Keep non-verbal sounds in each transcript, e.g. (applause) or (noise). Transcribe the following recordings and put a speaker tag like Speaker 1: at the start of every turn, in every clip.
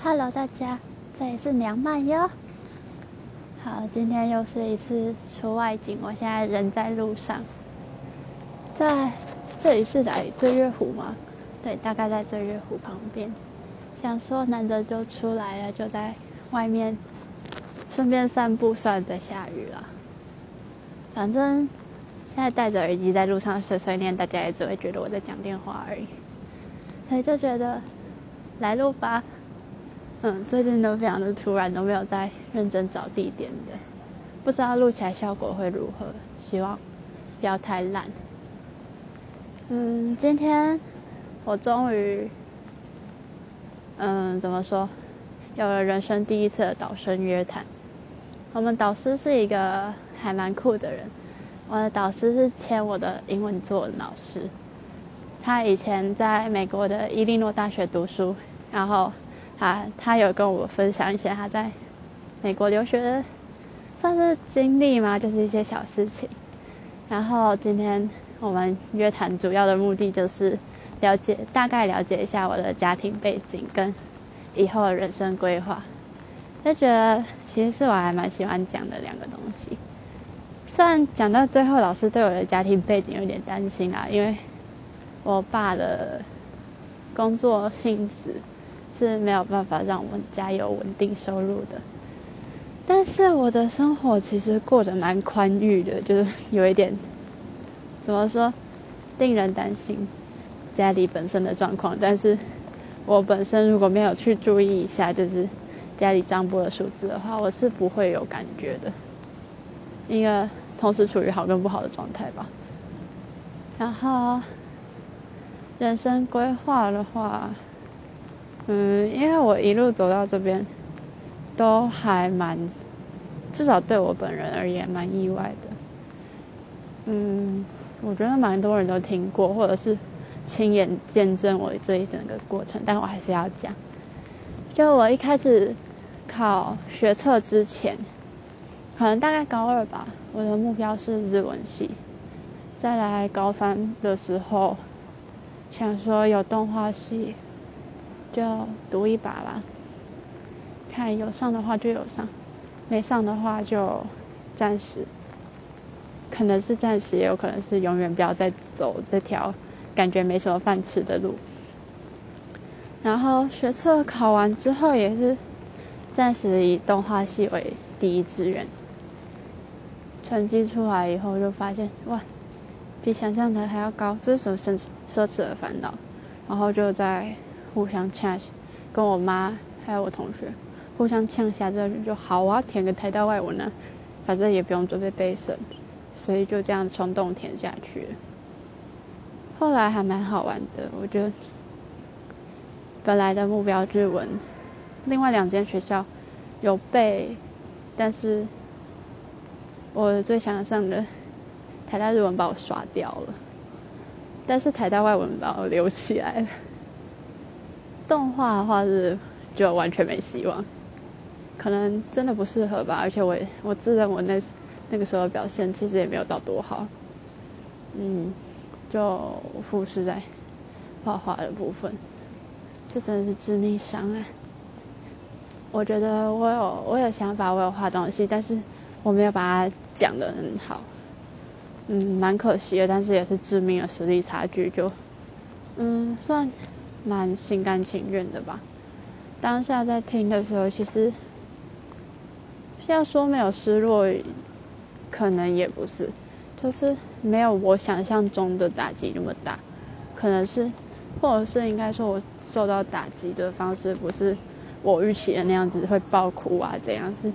Speaker 1: Hello，大家，这里是娘曼哟。好，今天又是一次出外景，我现在人在路上，在这里是来醉月湖吗？对，大概在醉月湖旁边。想说难得就出来了，就在外面顺便散步，算在下雨了。反正现在戴着耳机在路上碎碎念，大家也只会觉得我在讲电话而已。所以就觉得来录吧。嗯，最近都非常的突然，都没有在认真找地点的，不知道录起来效果会如何，希望不要太烂。嗯，今天我终于，嗯，怎么说，有了人生第一次的导生约谈。我们导师是一个还蛮酷的人，我的导师是签我的英文作文老师，他以前在美国的伊利诺大学读书，然后。他他有跟我分享一些他在美国留学的算是经历吗？就是一些小事情。然后今天我们约谈主要的目的就是了解大概了解一下我的家庭背景跟以后的人生规划。就觉得其实是我还蛮喜欢讲的两个东西。虽然讲到最后，老师对我的家庭背景有点担心啊，因为我爸的工作性质。是没有办法让我们家有稳定收入的，但是我的生活其实过得蛮宽裕的，就是 (laughs) 有一点怎么说，令人担心家里本身的状况。但是我本身如果没有去注意一下，就是家里账簿的数字的话，我是不会有感觉的，因为同时处于好跟不好的状态吧。然后人生规划的话。嗯，因为我一路走到这边，都还蛮，至少对我本人而言蛮意外的。嗯，我觉得蛮多人都听过，或者是亲眼见证我这一整个过程，但我还是要讲。就我一开始考学测之前，可能大概高二吧，我的目标是日文系。再来高三的时候，想说有动画系。就赌一把吧，看有上的话就有上，没上的话就暂时，可能是暂时，也有可能是永远不要再走这条感觉没什么饭吃的路。然后学测考完之后也是暂时以动画系为第一志愿，成绩出来以后就发现哇，比想象的还要高，这是什么奢奢侈的烦恼？然后就在。互相呛，跟我妈还有我同学互相呛下，之后就好啊，填个台大外文呢，反正也不用准备备审，所以就这样冲动填下去。后来还蛮好玩的，我觉得本来的目标日文，另外两间学校有背，但是我最想上的台大日文把我刷掉了，但是台大外文把我留起来了。动画的话是就完全没希望，可能真的不适合吧。而且我我自认我那那个时候表现其实也没有到多好，嗯，就复视在画画的部分，这真的是致命伤啊！我觉得我有我有想法，我有画东西，但是我没有把它讲的很好，嗯，蛮可惜的。但是也是致命的实力差距，就嗯算。蛮心甘情愿的吧。当下在听的时候，其实要说没有失落，可能也不是，就是没有我想象中的打击那么大。可能是，或者是应该说，我受到打击的方式不是我预期的那样子，会爆哭啊，怎样？是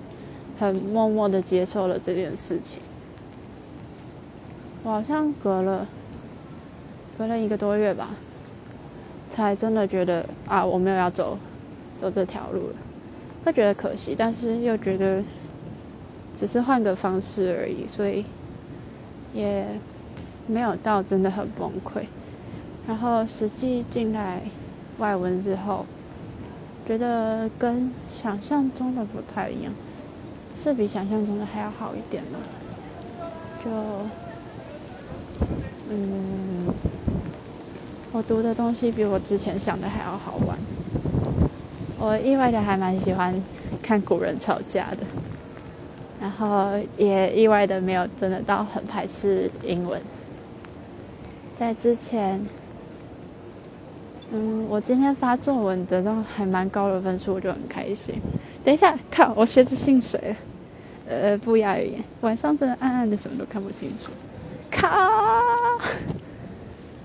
Speaker 1: 很默默的接受了这件事情。我好像隔了隔了一个多月吧。才真的觉得啊，我没有要走走这条路了，会觉得可惜，但是又觉得只是换个方式而已，所以也没有到真的很崩溃。然后实际进来外文之后，觉得跟想象中的不太一样，是比想象中的还要好一点了。就嗯。我读的东西比我之前想的还要好玩。我意外的还蛮喜欢看古人吵架的，然后也意外的没有真的到很排斥英文。在之前，嗯，我今天发作文得到还蛮高的分数，我就很开心。等一下，靠，我鞋子进水了。呃，不押语言，晚上真的暗暗的，什么都看不清楚。靠！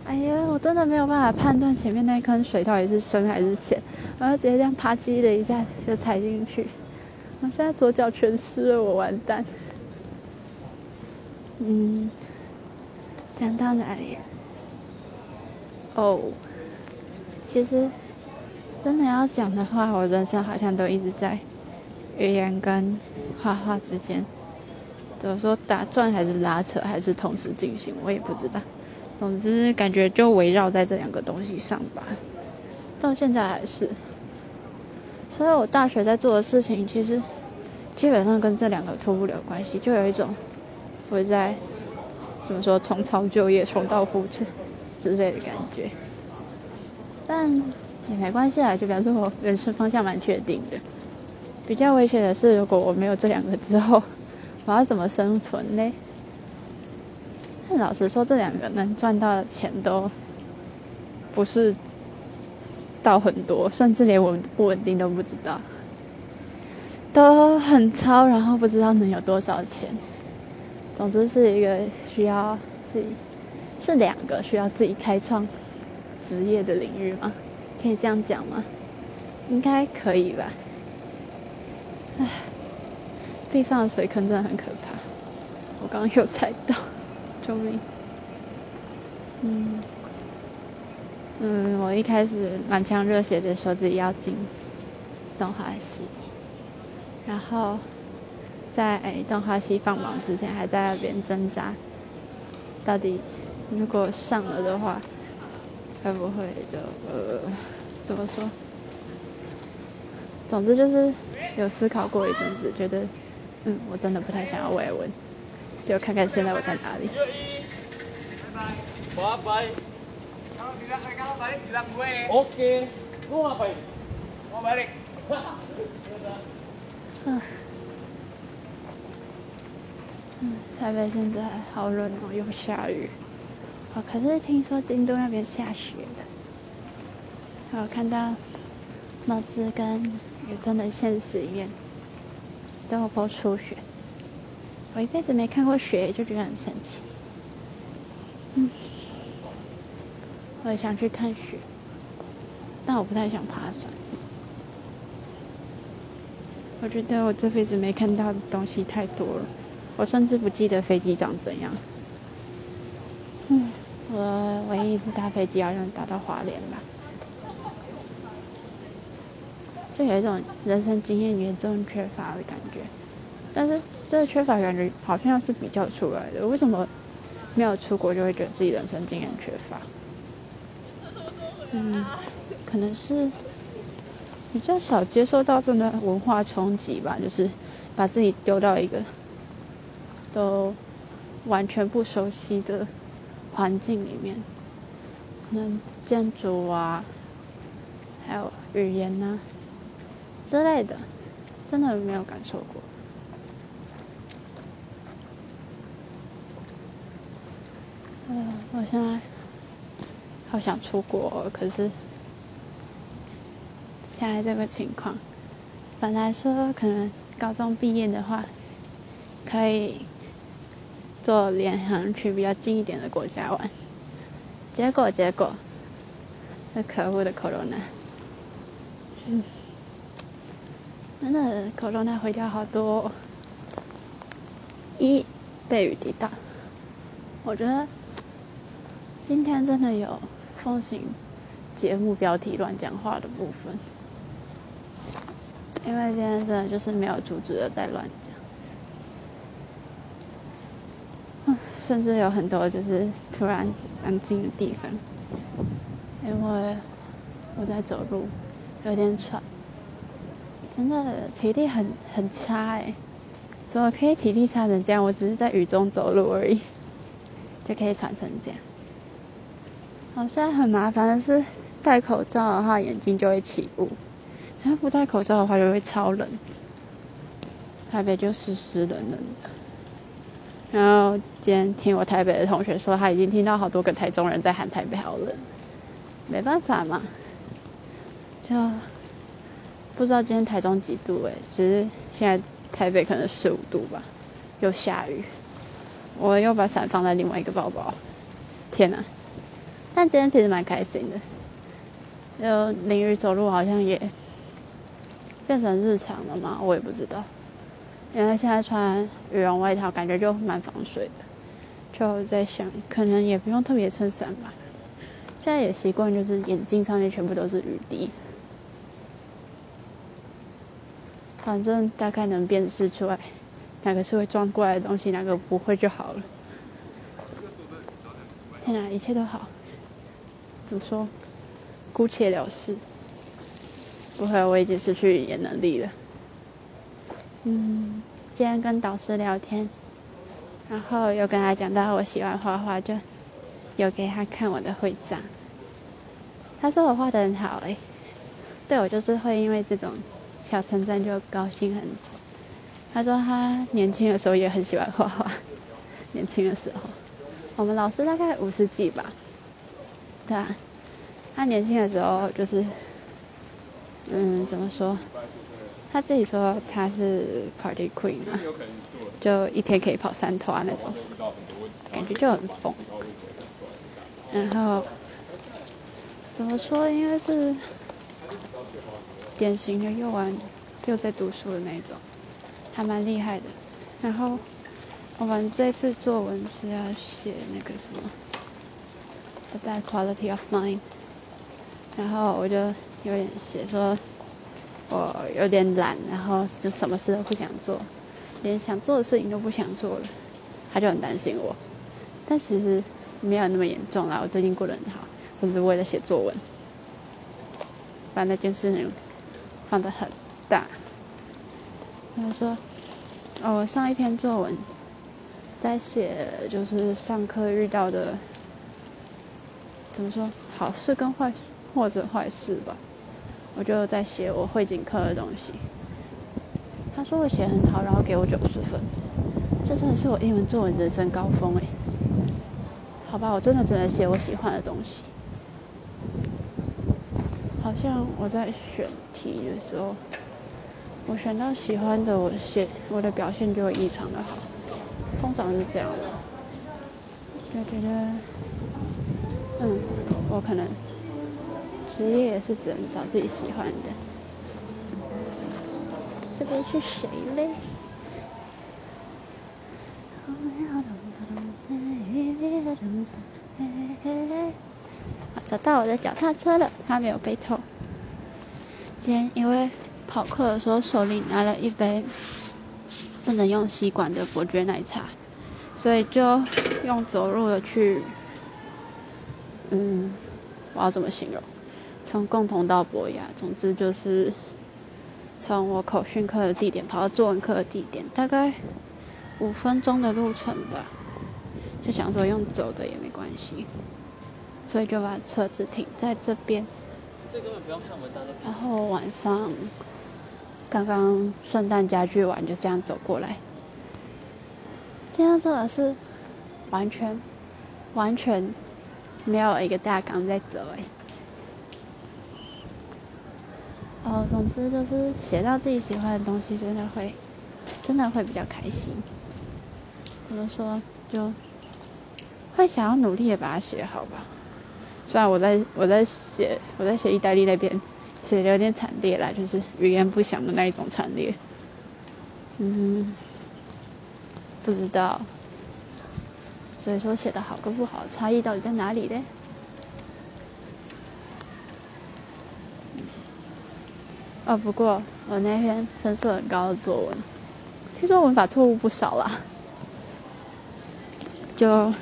Speaker 1: 哎呀，我真的没有办法判断前面那一坑水到底是深还是浅，然后直接这样啪叽的一下就踩进去。我现在左脚全湿了，我完蛋。嗯，讲到哪里？哦，其实真的要讲的话，我人生好像都一直在语言跟画画之间，怎么说打转还是拉扯还是同时进行，我也不知道。总之，感觉就围绕在这两个东西上吧，到现在还是。所以我大学在做的事情，其实基本上跟这两个脱不了关系，就有一种我在怎么说重操旧业、重蹈覆辙之类的感觉。但也没关系啊，就表示我人生方向蛮确定的。比较危险的是，如果我没有这两个之后，我要怎么生存呢？老实说，这两个能赚到的钱都不是到很多，甚至连稳不稳定都不知道，都很糙，然后不知道能有多少钱。总之是一个需要自己，是两个需要自己开创职业的领域吗？可以这样讲吗？应该可以吧。唉，地上的水坑真的很可怕，我刚刚有踩到。救命！嗯嗯，我一开始满腔热血的说自己要进动画系，然后在动画系放榜之前还在那边挣扎，到底如果上了的话，会不会的？呃，怎么说？总之就是有思考过一阵子，觉得嗯，我真的不太想要外文。就看看现在我在哪里。嗯，台北现在好冷哦，又下雨。哦，可是听说京都那边下雪的。我看到帽子跟雨真的现实里面都有播初雪。我一辈子没看过雪，就觉得很神奇。嗯，我也想去看雪，但我不太想爬山。我觉得我这辈子没看到的东西太多了，我甚至不记得飞机长怎样。嗯，我唯一一次搭飞机好像搭到华联吧，就有一种人生经验严重缺乏的感觉，但是。这个缺乏感觉好像是比较出来的。为什么没有出国就会觉得自己人生经验缺乏？嗯，可能是比较少接受到这的文化冲击吧。就是把自己丢到一个都完全不熟悉的环境里面，那建筑啊，还有语言呐之类的，真的没有感受过。嗯，我现在好想出国，可是现在这个情况，本来说可能高中毕业的话，可以做联航去比较近一点的国家玩，结果结果，那可恶的 corona，嗯，真的 corona 毁掉好多，一被雨滴到，我觉得。今天真的有奉行节目标题乱讲话的部分，因为今天真的就是没有组织的在乱讲，甚至有很多就是突然安静的地方，因为我在走路，有点喘，真的体力很很差哎，怎么可以体力差成这样？我只是在雨中走路而已，就可以喘成这样。好像很麻烦的是，戴口罩的话眼睛就会起雾，然后不戴口罩的话就会超冷。台北就湿湿冷冷的。然后今天听我台北的同学说，他已经听到好多个台中人在喊台北好冷。没办法嘛，就不知道今天台中几度哎，只是现在台北可能十五度吧，又下雨。我又把伞放在另外一个包包，天哪！但今天其实蛮开心的，就淋雨走路好像也变成日常了嘛，我也不知道。因为现在穿羽绒外套，感觉就蛮防水的，就在想，可能也不用特别撑伞吧。现在也习惯，就是眼镜上面全部都是雨滴，反正大概能辨识出来哪个是会撞过来的东西，哪个不会就好了。天哪，一切都好，怎么说？姑且了事。不会，我已经失去语言能力了。嗯，今天跟导师聊天，然后又跟他讲到我喜欢画画，就有给他看我的徽章。他说我画的很好哎，对我就是会因为这种小称赞就高兴很。他说他年轻的时候也很喜欢画画，年轻的时候，我们老师大概五十几吧，他，他年轻的时候就是，嗯，怎么说？他自己说他是 party queen 啊，就一天可以跑三团那种，感觉就很疯。然后怎么说？应该是典型的又玩又在读书的那种，还蛮厉害的。然后我们这次作文是要写那个什么 the bad quality of mind，然后我就有点写说。我有点懒，然后就什么事都不想做，连想做的事情都不想做了，他就很担心我。但其实没有那么严重啦，我最近过得很好，我只是为了写作文，把那件事情放得很大。他说：“哦，我上一篇作文在写，就是上课遇到的，怎么说，好事跟坏事，或者坏事吧。”我就在写我会景课的东西。他说我写很好，然后给我九十分，这真的是我英文作文人生高峰哎。好吧，我真的只能写我喜欢的东西。好像我在选题的时候，我选到喜欢的，我写我的表现就会异常的好，通常是这样的。就觉得，嗯，我可能。职业也是只能找自己喜欢的。这边是谁嘞？找到我的脚踏车了，它没有被偷。今天因为跑课的时候手里拿了一杯不能用吸管的伯爵奶茶，所以就用走路的去，嗯，我要怎么形容？从共同到博雅，总之就是从我口训课的地点跑到作文课的地点，大概五分钟的路程吧。就想说用走的也没关系，所以就把车子停在这边。这根本不用看文章然后晚上刚刚圣诞家具完，就这样走过来。今天真的是完全完全没有一个大纲在走哎。哦，总之就是写到自己喜欢的东西，真的会，真的会比较开心。怎么说，就会想要努力的把它写好吧。虽然我在我在写我在写意大利那边写的有点惨烈啦，就是语言不详的那一种惨烈。嗯，不知道。所以说写的好跟不好差异到底在哪里呢？哦，不过我那篇分数很高的作文，听说文法错误不少啦，就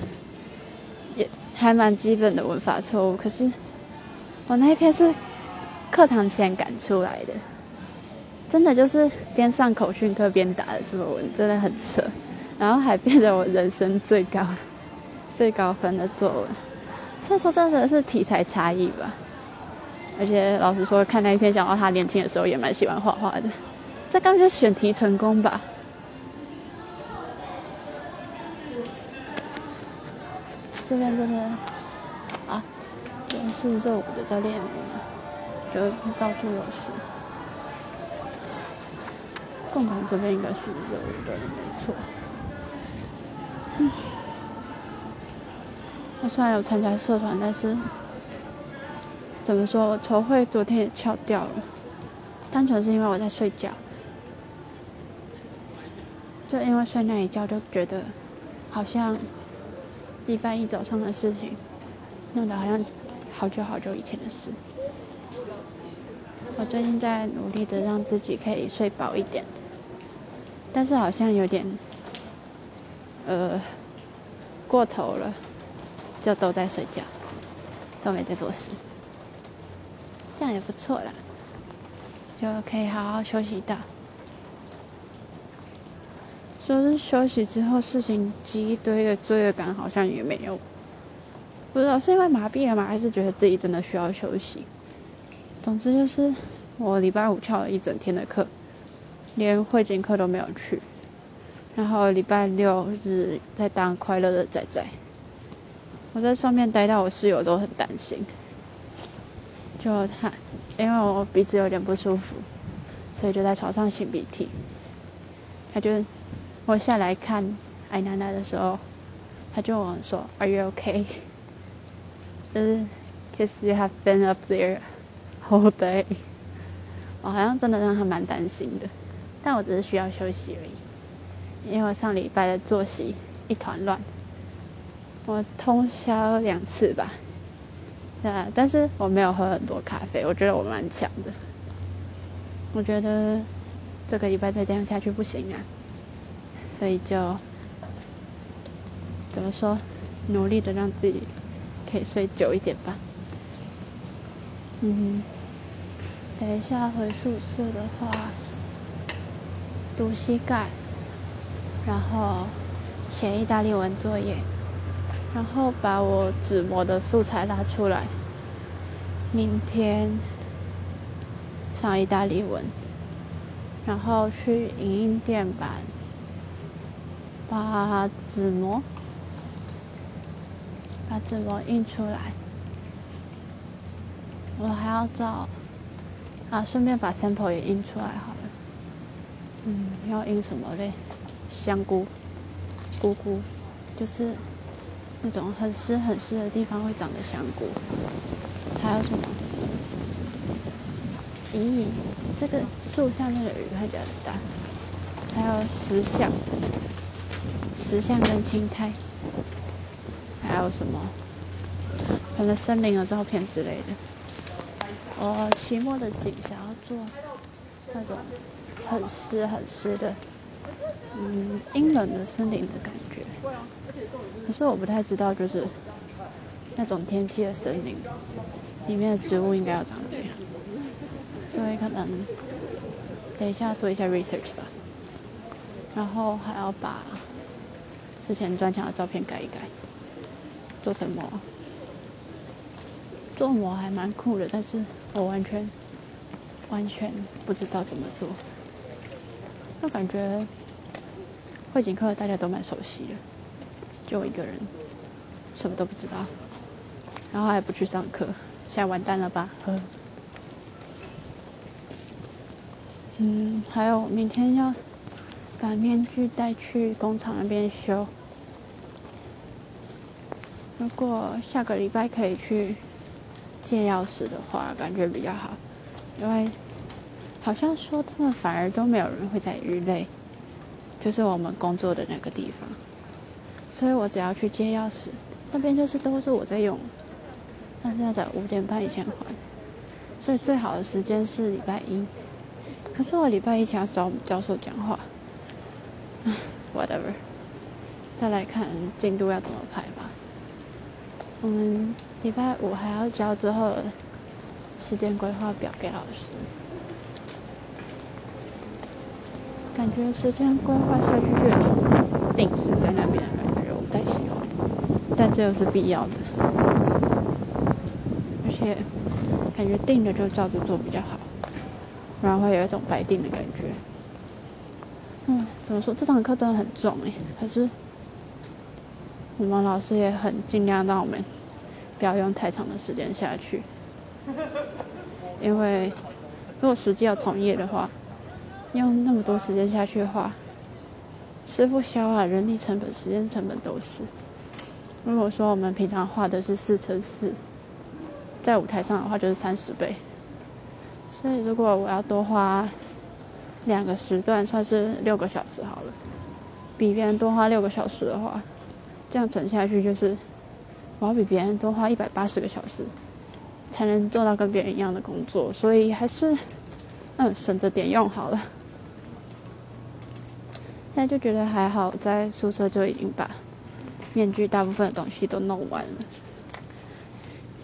Speaker 1: 也还蛮基本的文法错误。可是我那一篇是课堂前赶出来的，真的就是边上口训课边打的作文，真的很扯。然后还变得我人生最高最高分的作文，所以说真的是题材差异吧。而且老实说，看那一篇，想到他年轻的时候也蛮喜欢画画的。这刚就选题成功吧。这边真的啊，真是热舞的在练舞，就到处都是。共同这边应该是热舞的，没错。我虽然有参加社团，但是怎么说，我筹会昨天也翘掉了，单纯是因为我在睡觉。就因为睡那一觉，就觉得好像礼拜一早上的事情，弄得好像好久好久以前的事。我最近在努力的让自己可以睡饱一点，但是好像有点，呃，过头了，就都在睡觉，都没在做事，这样也不错啦，就可以好好休息到。说是休息之后事情积一堆的罪恶感，好像也没有。不知道是因为麻痹了吗？还是觉得自己真的需要休息？总之就是我礼拜五翘了一整天的课，连会景课都没有去。然后礼拜六日在当快乐的仔仔，我在上面待到我室友都很担心。就他，因为我鼻子有点不舒服，所以就在床上擤鼻涕。他就。我下来看艾娜娜的时候，他就问我说：“Are you okay？” (laughs) 就是 “Cause you have been up there whole day。(laughs) ”我好像真的让他蛮担心的，但我只是需要休息而已，因为我上礼拜的作息一团乱，我通宵两次吧，啊，但是我没有喝很多咖啡，我觉得我蛮强的，我觉得这个礼拜再这样下去不行啊。所以就怎么说，努力的让自己可以睡久一点吧。嗯，等一下回宿舍的话，读膝盖，然后写意大利文作业，然后把我纸模的素材拉出来，明天上意大利文，然后去影印店把。把纸模，把纸模印出来。我还要找，啊，顺便把 sample 也印出来好了。嗯，要印什么嘞？香菇，菇菇，就是那种很湿很湿的地方会长的香菇。还有什么？咦，这个树下面的鱼看起来很大。还有石像。石像跟青苔，还有什么？可能森林的照片之类的。我期末的景想要做那种很湿很湿的，嗯，阴冷的森林的感觉。可是我不太知道，就是那种天气的森林里面的植物应该要长这样，所以可能等一下做一下 research 吧。然后还要把。之前专场的照片改一改，做成模。做模还蛮酷的，但是我完全完全不知道怎么做。就感觉会景课大家都蛮熟悉的，就我一个人什么都不知道，然后还不去上课，现在完蛋了吧？嗯，还有明天要把面具带去工厂那边修。如果下个礼拜可以去借钥匙的话，感觉比较好，因为好像说他们反而都没有人会在鱼类，就是我们工作的那个地方，所以我只要去借钥匙，那边就是都是我在用，但是要在五点半以前还，所以最好的时间是礼拜一，可是我礼拜一想要找我们教授讲话，(laughs) whatever，再来看进度要怎么排吧。我们礼拜五还要交之后的时间规划表给老师，感觉时间规划下去就定死在那边的感觉，我不太喜这又是必要的。而且感觉定了就照着做比较好，不然会有一种白定的感觉。嗯，怎么说？这堂课真的很重哎，可是我们老师也很尽量让我们不要用太长的时间下去，因为如果实际要从业的话，用那么多时间下去的话，师傅消啊，人力成本、时间成本都是。如果说我们平常画的是四乘四，在舞台上的话就是三十倍，所以如果我要多花两个时段，算是六个小时好了，比别人多花六个小时的话，这样乘下去就是我要比别人多花一百八十个小时，才能做到跟别人一样的工作，所以还是嗯省着点用好了。现在就觉得还好，在宿舍就已经把面具大部分的东西都弄完了。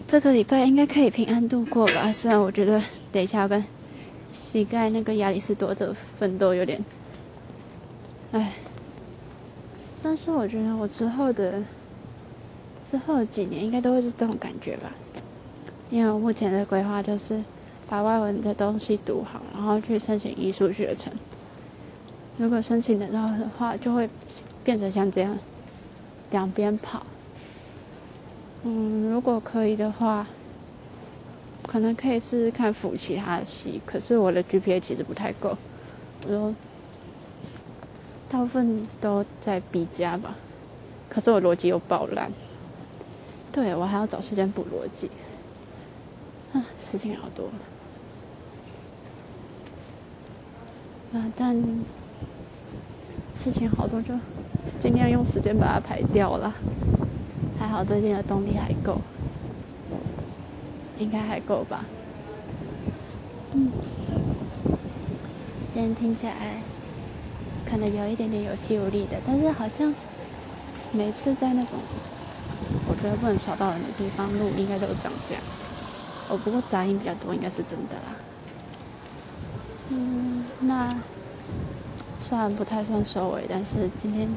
Speaker 1: 这个礼拜应该可以平安度过吧？虽然我觉得等一下跟膝盖那个亚里士多德奋斗有点，唉。但是我觉得我之后的之后几年应该都会是这种感觉吧，因为我目前的规划就是把外文的东西读好，然后去申请艺术学程。如果申请得到的话，就会变成像这样两边跑。嗯，如果可以的话，可能可以试试看辅其他的系。可是我的 GPA 其实不太够，我大部分都在 B 加吧。可是我逻辑又爆烂，对我还要找时间补逻辑。啊，事情好多。啊，但。事情好多，就尽量用时间把它排掉了。还好最近的动力还够，应该还够吧。嗯，今天听起来可能有一点点有气无力的，但是好像每次在那种我觉得不能吵到人的地方录，应该都长这样。哦，不过杂音比较多，应该是真的啦。嗯，那。算不太算收尾，但是今天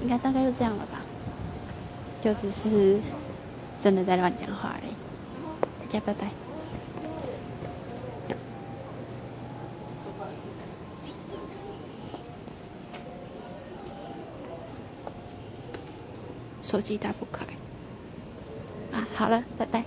Speaker 1: 应该大概就这样了吧，就只是真的在乱讲话而已。大家拜拜。手机打不开。啊，好了，拜拜。